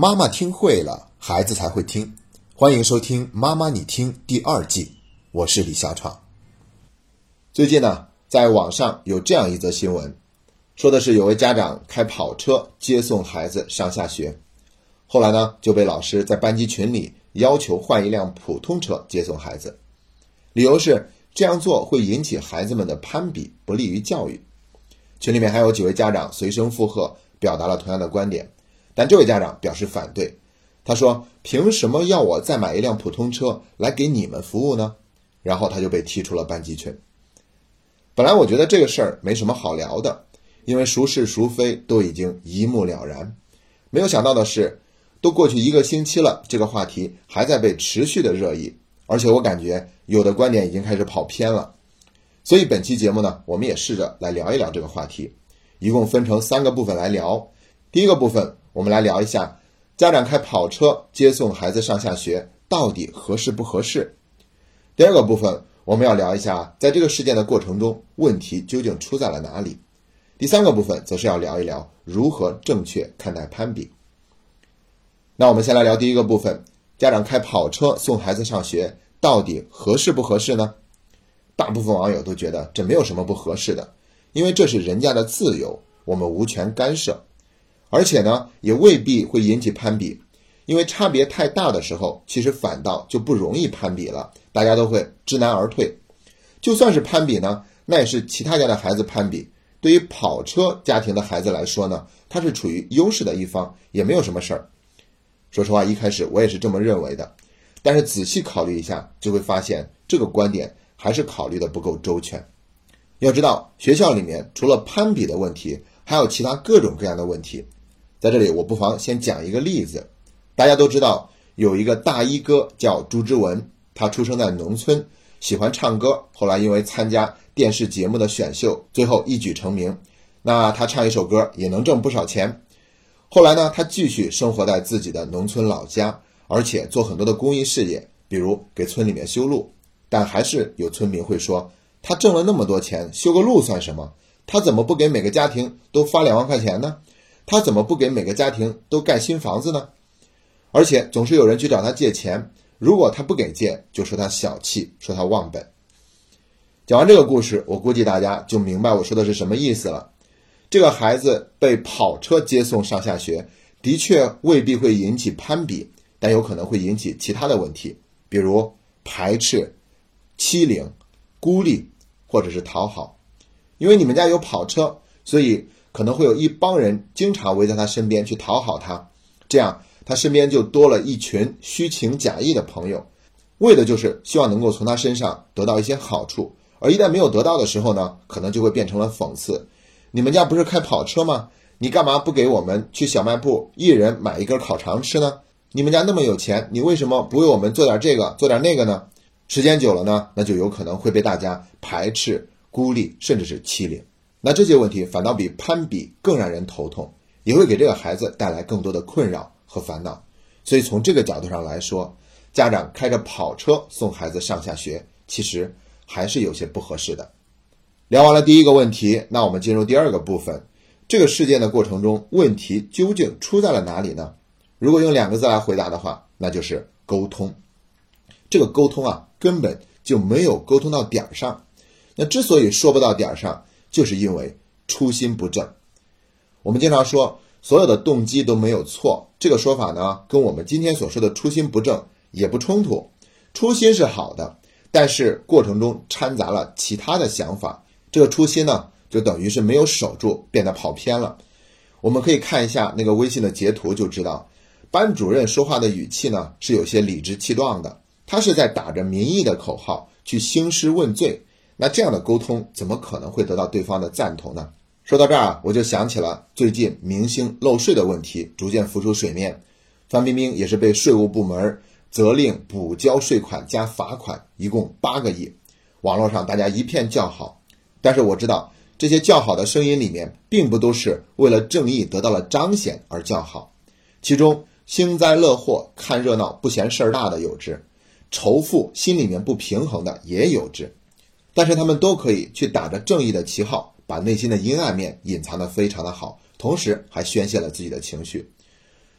妈妈听会了，孩子才会听。欢迎收听《妈妈你听》第二季，我是李小闯。最近呢，在网上有这样一则新闻，说的是有位家长开跑车接送孩子上下学，后来呢就被老师在班级群里要求换一辆普通车接送孩子，理由是这样做会引起孩子们的攀比，不利于教育。群里面还有几位家长随声附和，表达了同样的观点。但这位家长表示反对，他说：“凭什么要我再买一辆普通车来给你们服务呢？”然后他就被踢出了班级群。本来我觉得这个事儿没什么好聊的，因为孰是孰非都已经一目了然。没有想到的是，都过去一个星期了，这个话题还在被持续的热议，而且我感觉有的观点已经开始跑偏了。所以本期节目呢，我们也试着来聊一聊这个话题，一共分成三个部分来聊。第一个部分。我们来聊一下，家长开跑车接送孩子上下学到底合适不合适？第二个部分，我们要聊一下，在这个事件的过程中，问题究竟出在了哪里？第三个部分，则是要聊一聊如何正确看待攀比。那我们先来聊第一个部分，家长开跑车送孩子上学到底合适不合适呢？大部分网友都觉得这没有什么不合适的，因为这是人家的自由，我们无权干涉。而且呢，也未必会引起攀比，因为差别太大的时候，其实反倒就不容易攀比了，大家都会知难而退。就算是攀比呢，那也是其他家的孩子攀比。对于跑车家庭的孩子来说呢，他是处于优势的一方，也没有什么事儿。说实话，一开始我也是这么认为的，但是仔细考虑一下，就会发现这个观点还是考虑的不够周全。要知道，学校里面除了攀比的问题，还有其他各种各样的问题。在这里，我不妨先讲一个例子。大家都知道有一个大衣哥叫朱之文，他出生在农村，喜欢唱歌，后来因为参加电视节目的选秀，最后一举成名。那他唱一首歌也能挣不少钱。后来呢，他继续生活在自己的农村老家，而且做很多的公益事业，比如给村里面修路。但还是有村民会说，他挣了那么多钱，修个路算什么？他怎么不给每个家庭都发两万块钱呢？他怎么不给每个家庭都盖新房子呢？而且总是有人去找他借钱，如果他不给借，就说他小气，说他忘本。讲完这个故事，我估计大家就明白我说的是什么意思了。这个孩子被跑车接送上下学，的确未必会引起攀比，但有可能会引起其他的问题，比如排斥、欺凌、孤立，或者是讨好。因为你们家有跑车，所以。可能会有一帮人经常围在他身边去讨好他，这样他身边就多了一群虚情假意的朋友，为的就是希望能够从他身上得到一些好处。而一旦没有得到的时候呢，可能就会变成了讽刺。你们家不是开跑车吗？你干嘛不给我们去小卖部一人买一根烤肠吃呢？你们家那么有钱，你为什么不为我们做点这个做点那个呢？时间久了呢，那就有可能会被大家排斥、孤立，甚至是欺凌。那这些问题反倒比攀比更让人头痛，也会给这个孩子带来更多的困扰和烦恼。所以从这个角度上来说，家长开着跑车送孩子上下学，其实还是有些不合适的。聊完了第一个问题，那我们进入第二个部分。这个事件的过程中，问题究竟出在了哪里呢？如果用两个字来回答的话，那就是沟通。这个沟通啊，根本就没有沟通到点儿上。那之所以说不到点儿上，就是因为初心不正。我们经常说所有的动机都没有错，这个说法呢，跟我们今天所说的初心不正也不冲突。初心是好的，但是过程中掺杂了其他的想法，这个初心呢，就等于是没有守住，变得跑偏了。我们可以看一下那个微信的截图，就知道班主任说话的语气呢是有些理直气壮的，他是在打着民意的口号去兴师问罪。那这样的沟通怎么可能会得到对方的赞同呢？说到这儿啊，我就想起了最近明星漏税的问题逐渐浮出水面，范冰冰也是被税务部门责令补交税款加罚款，一共八个亿。网络上大家一片叫好，但是我知道这些叫好的声音里面，并不都是为了正义得到了彰显而叫好，其中幸灾乐祸、看热闹不嫌事儿大的有之，仇富心里面不平衡的也有之。但是他们都可以去打着正义的旗号，把内心的阴暗面隐藏得非常的好，同时还宣泄了自己的情绪。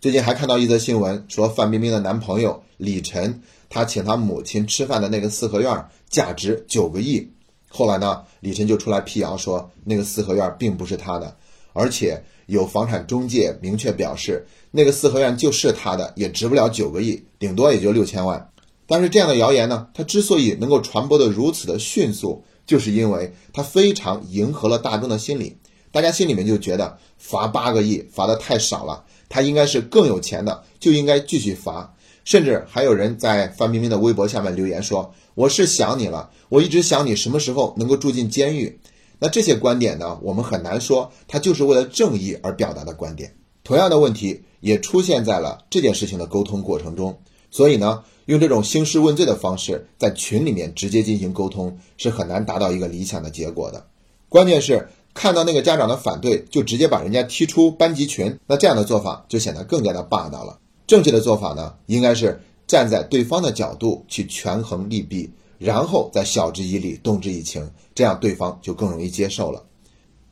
最近还看到一则新闻，说范冰冰的男朋友李晨，他请他母亲吃饭的那个四合院价值九个亿。后来呢，李晨就出来辟谣说，那个四合院并不是他的，而且有房产中介明确表示，那个四合院就是他的，也值不了九个亿，顶多也就六千万。但是这样的谣言呢，它之所以能够传播的如此的迅速，就是因为它非常迎合了大众的心理，大家心里面就觉得罚八个亿罚的太少了。他应该是更有钱的，就应该继续罚。甚至还有人在范冰冰的微博下面留言说：“我是想你了，我一直想你什么时候能够住进监狱。”那这些观点呢，我们很难说他就是为了正义而表达的观点。同样的问题也出现在了这件事情的沟通过程中。所以呢，用这种兴师问罪的方式在群里面直接进行沟通，是很难达到一个理想的结果的。关键是。看到那个家长的反对，就直接把人家踢出班级群，那这样的做法就显得更加的霸道了。正确的做法呢，应该是站在对方的角度去权衡利弊，然后再晓之以理，动之以情，这样对方就更容易接受了。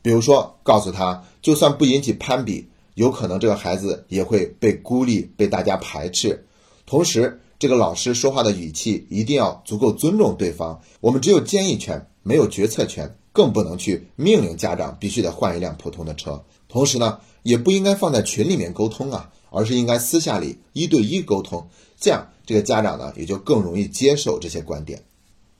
比如说，告诉他，就算不引起攀比，有可能这个孩子也会被孤立，被大家排斥。同时，这个老师说话的语气一定要足够尊重对方。我们只有建议权，没有决策权。更不能去命令家长必须得换一辆普通的车，同时呢，也不应该放在群里面沟通啊，而是应该私下里一对一沟通，这样这个家长呢也就更容易接受这些观点。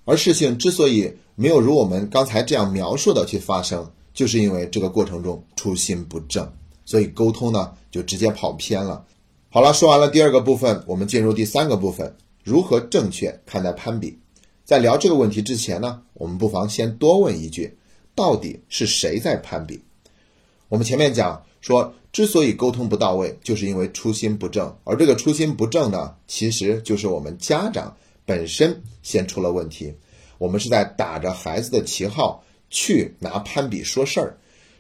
而事情之所以没有如我们刚才这样描述的去发生，就是因为这个过程中初心不正，所以沟通呢就直接跑偏了。好了，说完了第二个部分，我们进入第三个部分，如何正确看待攀比。在聊这个问题之前呢，我们不妨先多问一句：到底是谁在攀比？我们前面讲说，之所以沟通不到位，就是因为初心不正。而这个初心不正呢，其实就是我们家长本身先出了问题。我们是在打着孩子的旗号去拿攀比说事儿，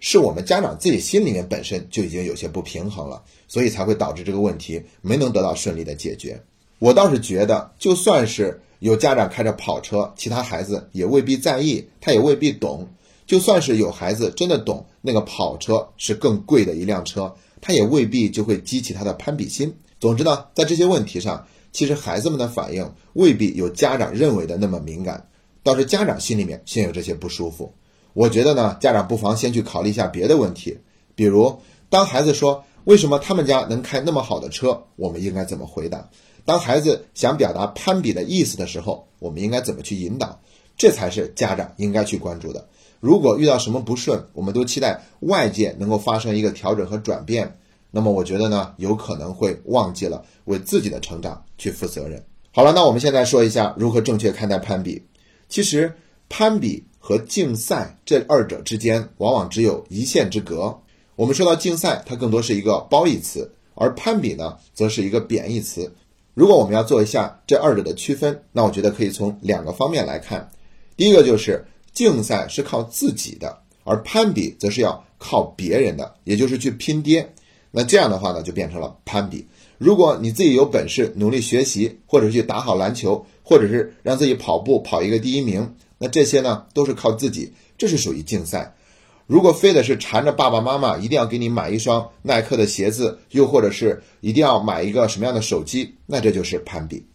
是我们家长自己心里面本身就已经有些不平衡了，所以才会导致这个问题没能得到顺利的解决。我倒是觉得，就算是。有家长开着跑车，其他孩子也未必在意，他也未必懂。就算是有孩子真的懂，那个跑车是更贵的一辆车，他也未必就会激起他的攀比心。总之呢，在这些问题上，其实孩子们的反应未必有家长认为的那么敏感，倒是家长心里面先有这些不舒服。我觉得呢，家长不妨先去考虑一下别的问题，比如当孩子说为什么他们家能开那么好的车，我们应该怎么回答？当孩子想表达攀比的意思的时候，我们应该怎么去引导？这才是家长应该去关注的。如果遇到什么不顺，我们都期待外界能够发生一个调整和转变，那么我觉得呢，有可能会忘记了为自己的成长去负责任。好了，那我们现在说一下如何正确看待攀比。其实，攀比和竞赛这二者之间往往只有一线之隔。我们说到竞赛，它更多是一个褒义词，而攀比呢，则是一个贬义词。如果我们要做一下这二者的区分，那我觉得可以从两个方面来看。第一个就是竞赛是靠自己的，而攀比则是要靠别人的，也就是去拼爹。那这样的话呢，就变成了攀比。如果你自己有本事，努力学习，或者去打好篮球，或者是让自己跑步跑一个第一名，那这些呢都是靠自己，这是属于竞赛。如果非得是缠着爸爸妈妈一定要给你买一双耐克的鞋子，又或者是一定要买一个什么样的手机，那这就是攀比。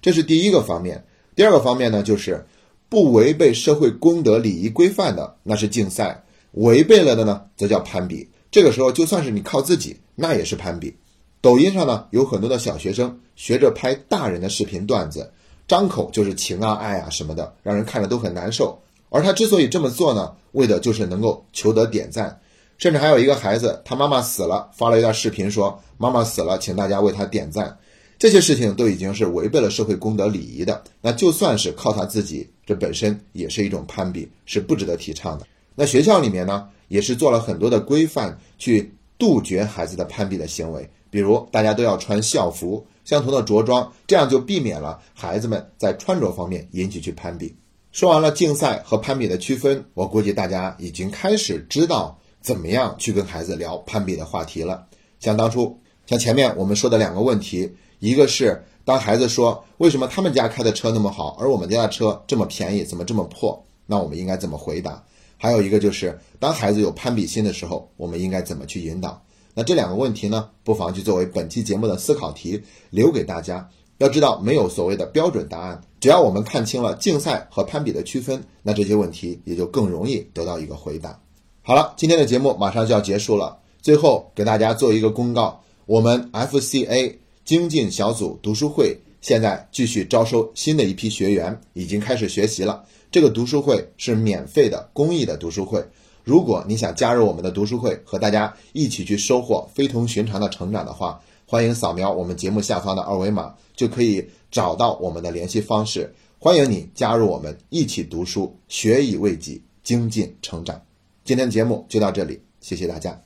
这是第一个方面。第二个方面呢，就是不违背社会公德礼仪规范的，那是竞赛；违背了的呢，则叫攀比。这个时候，就算是你靠自己，那也是攀比。抖音上呢，有很多的小学生学着拍大人的视频段子，张口就是情啊、爱啊什么的，让人看着都很难受。而他之所以这么做呢，为的就是能够求得点赞，甚至还有一个孩子，他妈妈死了，发了一段视频说妈妈死了，请大家为他点赞。这些事情都已经是违背了社会公德礼仪的。那就算是靠他自己，这本身也是一种攀比，是不值得提倡的。那学校里面呢，也是做了很多的规范，去杜绝孩子的攀比的行为，比如大家都要穿校服，相同的着装，这样就避免了孩子们在穿着方面引起去攀比。说完了竞赛和攀比的区分，我估计大家已经开始知道怎么样去跟孩子聊攀比的话题了。像当初，像前面我们说的两个问题，一个是当孩子说为什么他们家开的车那么好，而我们家的车这么便宜，怎么这么破？那我们应该怎么回答？还有一个就是当孩子有攀比心的时候，我们应该怎么去引导？那这两个问题呢，不妨就作为本期节目的思考题留给大家。要知道，没有所谓的标准答案，只要我们看清了竞赛和攀比的区分，那这些问题也就更容易得到一个回答。好了，今天的节目马上就要结束了，最后给大家做一个公告：我们 FCA 精进小组读书会现在继续招收新的一批学员，已经开始学习了。这个读书会是免费的、公益的读书会。如果你想加入我们的读书会，和大家一起去收获非同寻常的成长的话，欢迎扫描我们节目下方的二维码，就可以找到我们的联系方式。欢迎你加入我们，一起读书，学以为己，精进成长。今天的节目就到这里，谢谢大家。